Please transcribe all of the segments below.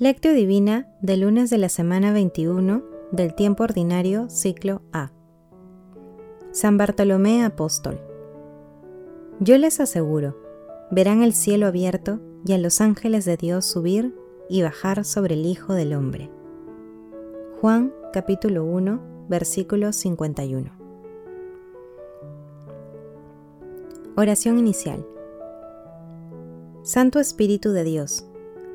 Lectio Divina del lunes de la semana 21 del tiempo ordinario ciclo A. San Bartolomé Apóstol. Yo les aseguro, verán el cielo abierto y a los ángeles de Dios subir y bajar sobre el Hijo del Hombre. Juan capítulo 1 versículo 51. Oración inicial. Santo Espíritu de Dios,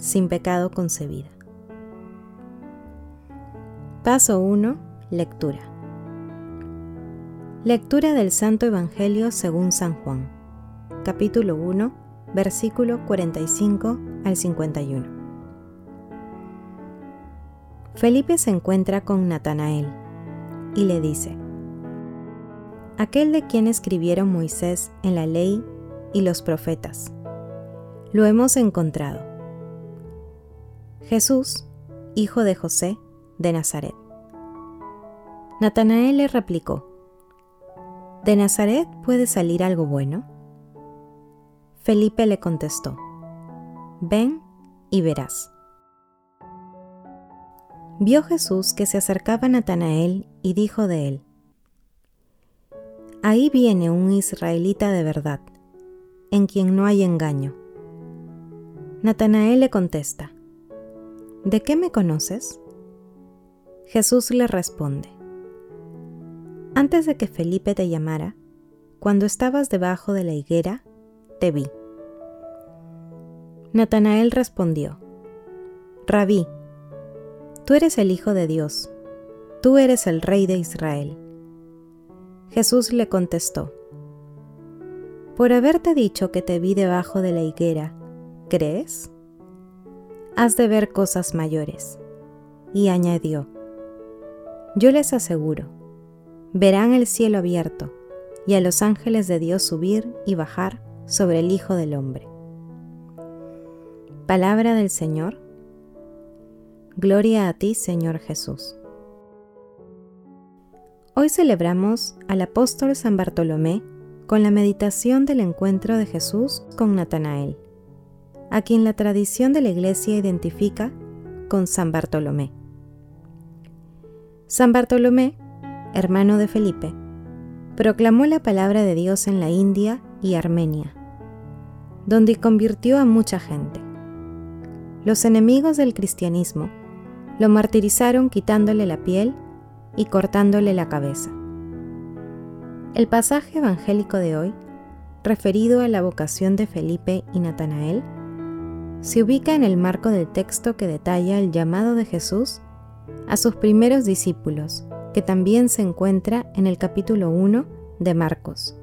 sin pecado concebida. Paso 1. Lectura. Lectura del Santo Evangelio según San Juan, capítulo 1, versículo 45 al 51. Felipe se encuentra con Natanael y le dice, aquel de quien escribieron Moisés en la ley y los profetas. Lo hemos encontrado Jesús, hijo de José, de Nazaret. Natanael le replicó, ¿De Nazaret puede salir algo bueno? Felipe le contestó, Ven y verás. Vio Jesús que se acercaba a Natanael y dijo de él, Ahí viene un israelita de verdad, en quien no hay engaño. Natanael le contesta, ¿De qué me conoces? Jesús le responde, Antes de que Felipe te llamara, cuando estabas debajo de la higuera, te vi. Natanael respondió, Rabí, tú eres el Hijo de Dios, tú eres el Rey de Israel. Jesús le contestó, Por haberte dicho que te vi debajo de la higuera, ¿crees? Has de ver cosas mayores. Y añadió, yo les aseguro, verán el cielo abierto y a los ángeles de Dios subir y bajar sobre el Hijo del Hombre. Palabra del Señor. Gloria a ti, Señor Jesús. Hoy celebramos al apóstol San Bartolomé con la meditación del encuentro de Jesús con Natanael a quien la tradición de la Iglesia identifica con San Bartolomé. San Bartolomé, hermano de Felipe, proclamó la palabra de Dios en la India y Armenia, donde convirtió a mucha gente. Los enemigos del cristianismo lo martirizaron quitándole la piel y cortándole la cabeza. El pasaje evangélico de hoy, referido a la vocación de Felipe y Natanael, se ubica en el marco del texto que detalla el llamado de Jesús a sus primeros discípulos, que también se encuentra en el capítulo 1 de Marcos,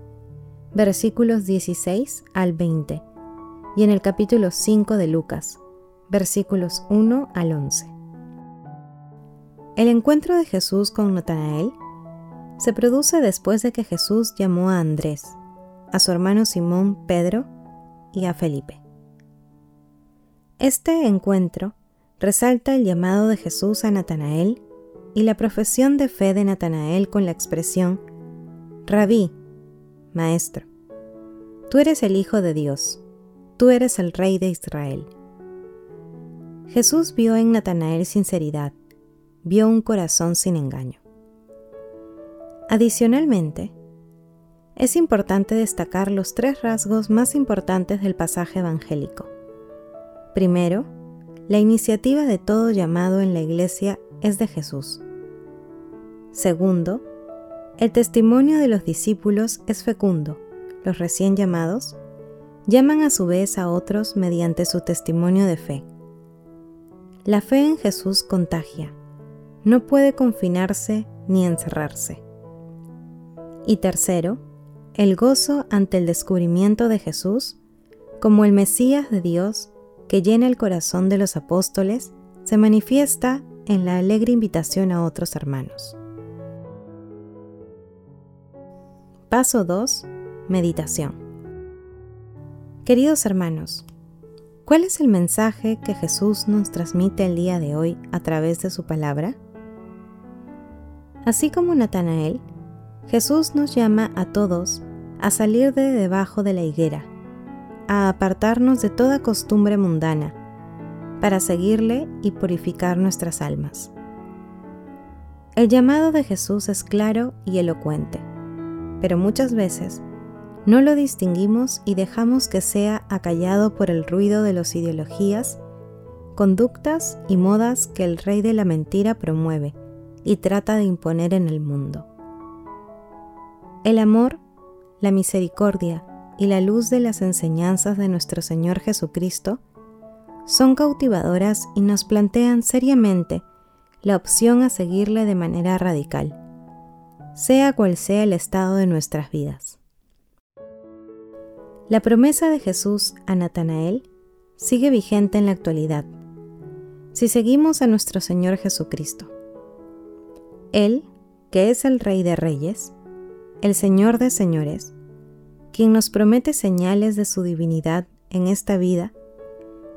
versículos 16 al 20, y en el capítulo 5 de Lucas, versículos 1 al 11. El encuentro de Jesús con Natanael se produce después de que Jesús llamó a Andrés, a su hermano Simón Pedro y a Felipe. Este encuentro resalta el llamado de Jesús a Natanael y la profesión de fe de Natanael con la expresión, Rabí, Maestro, tú eres el Hijo de Dios, tú eres el Rey de Israel. Jesús vio en Natanael sinceridad, vio un corazón sin engaño. Adicionalmente, es importante destacar los tres rasgos más importantes del pasaje evangélico. Primero, la iniciativa de todo llamado en la iglesia es de Jesús. Segundo, el testimonio de los discípulos es fecundo. Los recién llamados llaman a su vez a otros mediante su testimonio de fe. La fe en Jesús contagia, no puede confinarse ni encerrarse. Y tercero, el gozo ante el descubrimiento de Jesús como el Mesías de Dios que llena el corazón de los apóstoles se manifiesta en la alegre invitación a otros hermanos. Paso 2. Meditación. Queridos hermanos, ¿cuál es el mensaje que Jesús nos transmite el día de hoy a través de su palabra? Así como Natanael, Jesús nos llama a todos a salir de debajo de la higuera, a apartarnos de toda costumbre mundana, para seguirle y purificar nuestras almas. El llamado de Jesús es claro y elocuente, pero muchas veces no lo distinguimos y dejamos que sea acallado por el ruido de las ideologías, conductas y modas que el rey de la mentira promueve y trata de imponer en el mundo. El amor, la misericordia y la luz de las enseñanzas de nuestro Señor Jesucristo son cautivadoras y nos plantean seriamente la opción a seguirle de manera radical, sea cual sea el estado de nuestras vidas. La promesa de Jesús a Natanael sigue vigente en la actualidad, si seguimos a nuestro Señor Jesucristo. Él, que es el Rey de Reyes, el Señor de Señores, quien nos promete señales de su divinidad en esta vida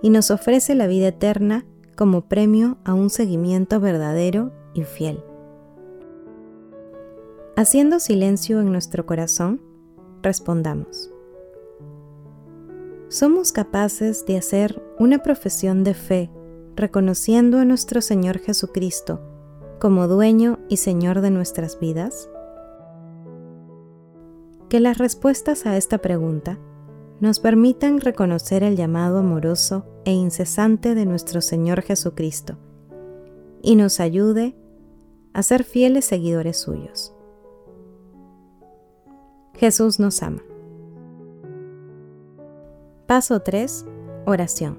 y nos ofrece la vida eterna como premio a un seguimiento verdadero y fiel. Haciendo silencio en nuestro corazón, respondamos. ¿Somos capaces de hacer una profesión de fe reconociendo a nuestro Señor Jesucristo como dueño y Señor de nuestras vidas? Que las respuestas a esta pregunta nos permitan reconocer el llamado amoroso e incesante de nuestro Señor Jesucristo y nos ayude a ser fieles seguidores suyos. Jesús nos ama. Paso 3. Oración.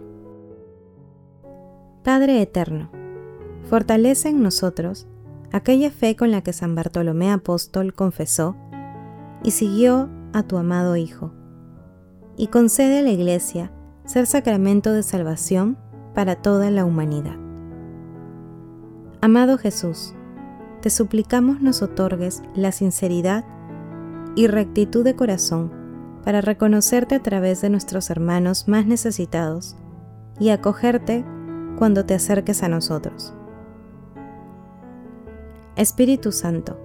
Padre Eterno, fortalece en nosotros aquella fe con la que San Bartolomé Apóstol confesó y siguió a tu amado Hijo, y concede a la Iglesia ser sacramento de salvación para toda la humanidad. Amado Jesús, te suplicamos nos otorgues la sinceridad y rectitud de corazón para reconocerte a través de nuestros hermanos más necesitados y acogerte cuando te acerques a nosotros. Espíritu Santo,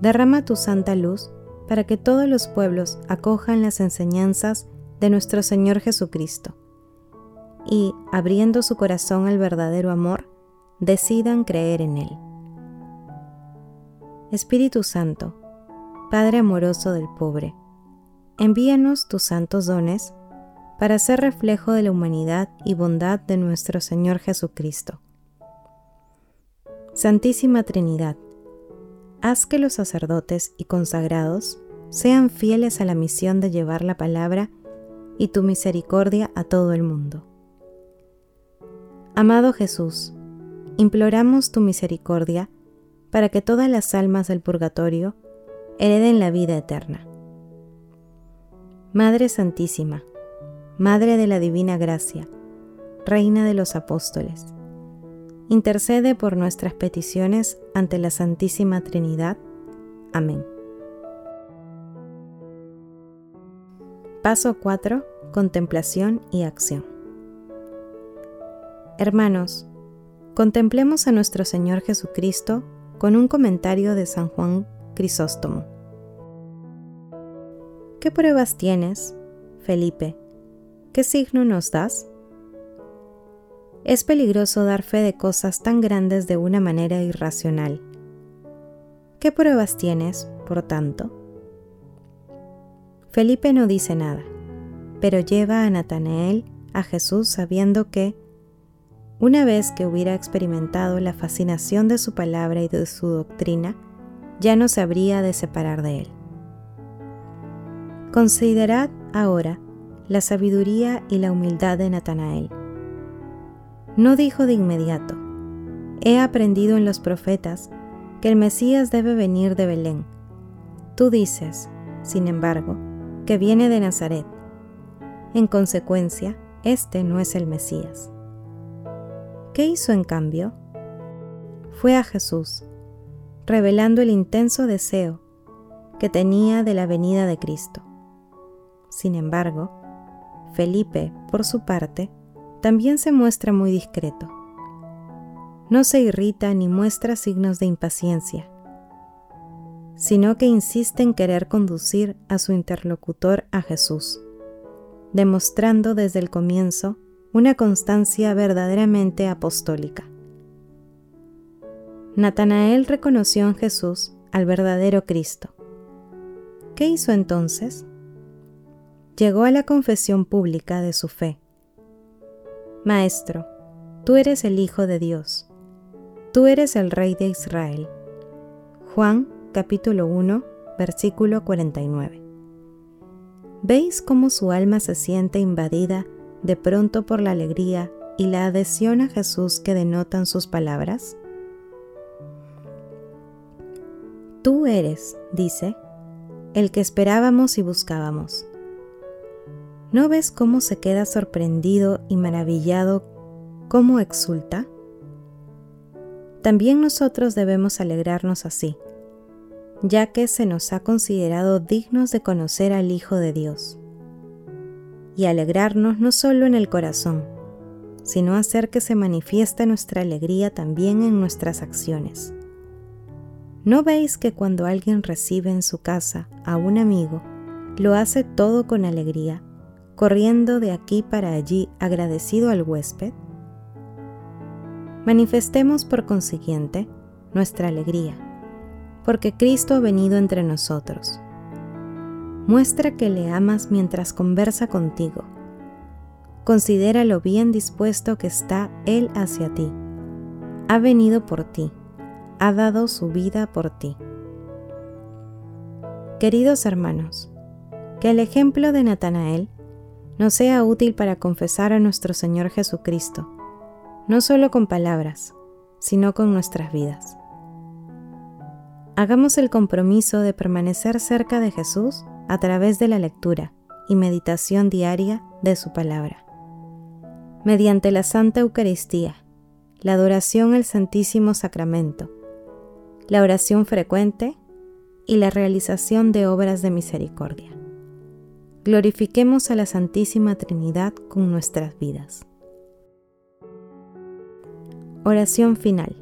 derrama tu santa luz para que todos los pueblos acojan las enseñanzas de nuestro Señor Jesucristo y, abriendo su corazón al verdadero amor, decidan creer en Él. Espíritu Santo, Padre amoroso del pobre, envíanos tus santos dones para ser reflejo de la humanidad y bondad de nuestro Señor Jesucristo. Santísima Trinidad, haz que los sacerdotes y consagrados sean fieles a la misión de llevar la palabra y tu misericordia a todo el mundo. Amado Jesús, imploramos tu misericordia para que todas las almas del purgatorio hereden la vida eterna. Madre Santísima, Madre de la Divina Gracia, Reina de los Apóstoles, intercede por nuestras peticiones ante la Santísima Trinidad. Amén. Paso 4. Contemplación y acción. Hermanos, contemplemos a nuestro Señor Jesucristo con un comentario de San Juan Crisóstomo. ¿Qué pruebas tienes, Felipe? ¿Qué signo nos das? Es peligroso dar fe de cosas tan grandes de una manera irracional. ¿Qué pruebas tienes, por tanto? Felipe no dice nada, pero lleva a Natanael a Jesús sabiendo que, una vez que hubiera experimentado la fascinación de su palabra y de su doctrina, ya no se habría de separar de él. Considerad ahora la sabiduría y la humildad de Natanael. No dijo de inmediato, he aprendido en los profetas que el Mesías debe venir de Belén. Tú dices, sin embargo, que viene de Nazaret. En consecuencia, este no es el Mesías. ¿Qué hizo en cambio? Fue a Jesús, revelando el intenso deseo que tenía de la venida de Cristo. Sin embargo, Felipe, por su parte, también se muestra muy discreto. No se irrita ni muestra signos de impaciencia, sino que insiste en querer conducir a su interlocutor a Jesús, demostrando desde el comienzo una constancia verdaderamente apostólica. Natanael reconoció en Jesús al verdadero Cristo. ¿Qué hizo entonces? Llegó a la confesión pública de su fe. Maestro, tú eres el Hijo de Dios, tú eres el Rey de Israel. Juan capítulo 1, versículo 49. ¿Veis cómo su alma se siente invadida de pronto por la alegría y la adhesión a Jesús que denotan sus palabras? Tú eres, dice, el que esperábamos y buscábamos. ¿No ves cómo se queda sorprendido y maravillado, cómo exulta? También nosotros debemos alegrarnos así, ya que se nos ha considerado dignos de conocer al Hijo de Dios y alegrarnos no solo en el corazón, sino hacer que se manifieste nuestra alegría también en nuestras acciones. ¿No veis que cuando alguien recibe en su casa a un amigo, lo hace todo con alegría, corriendo de aquí para allí agradecido al huésped? Manifestemos por consiguiente nuestra alegría, porque Cristo ha venido entre nosotros Muestra que le amas mientras conversa contigo. Considera lo bien dispuesto que está Él hacia ti. Ha venido por ti. Ha dado su vida por ti. Queridos hermanos, que el ejemplo de Natanael nos sea útil para confesar a nuestro Señor Jesucristo, no solo con palabras, sino con nuestras vidas. Hagamos el compromiso de permanecer cerca de Jesús a través de la lectura y meditación diaria de su palabra. Mediante la Santa Eucaristía, la adoración al Santísimo Sacramento, la oración frecuente y la realización de obras de misericordia. Glorifiquemos a la Santísima Trinidad con nuestras vidas. Oración final.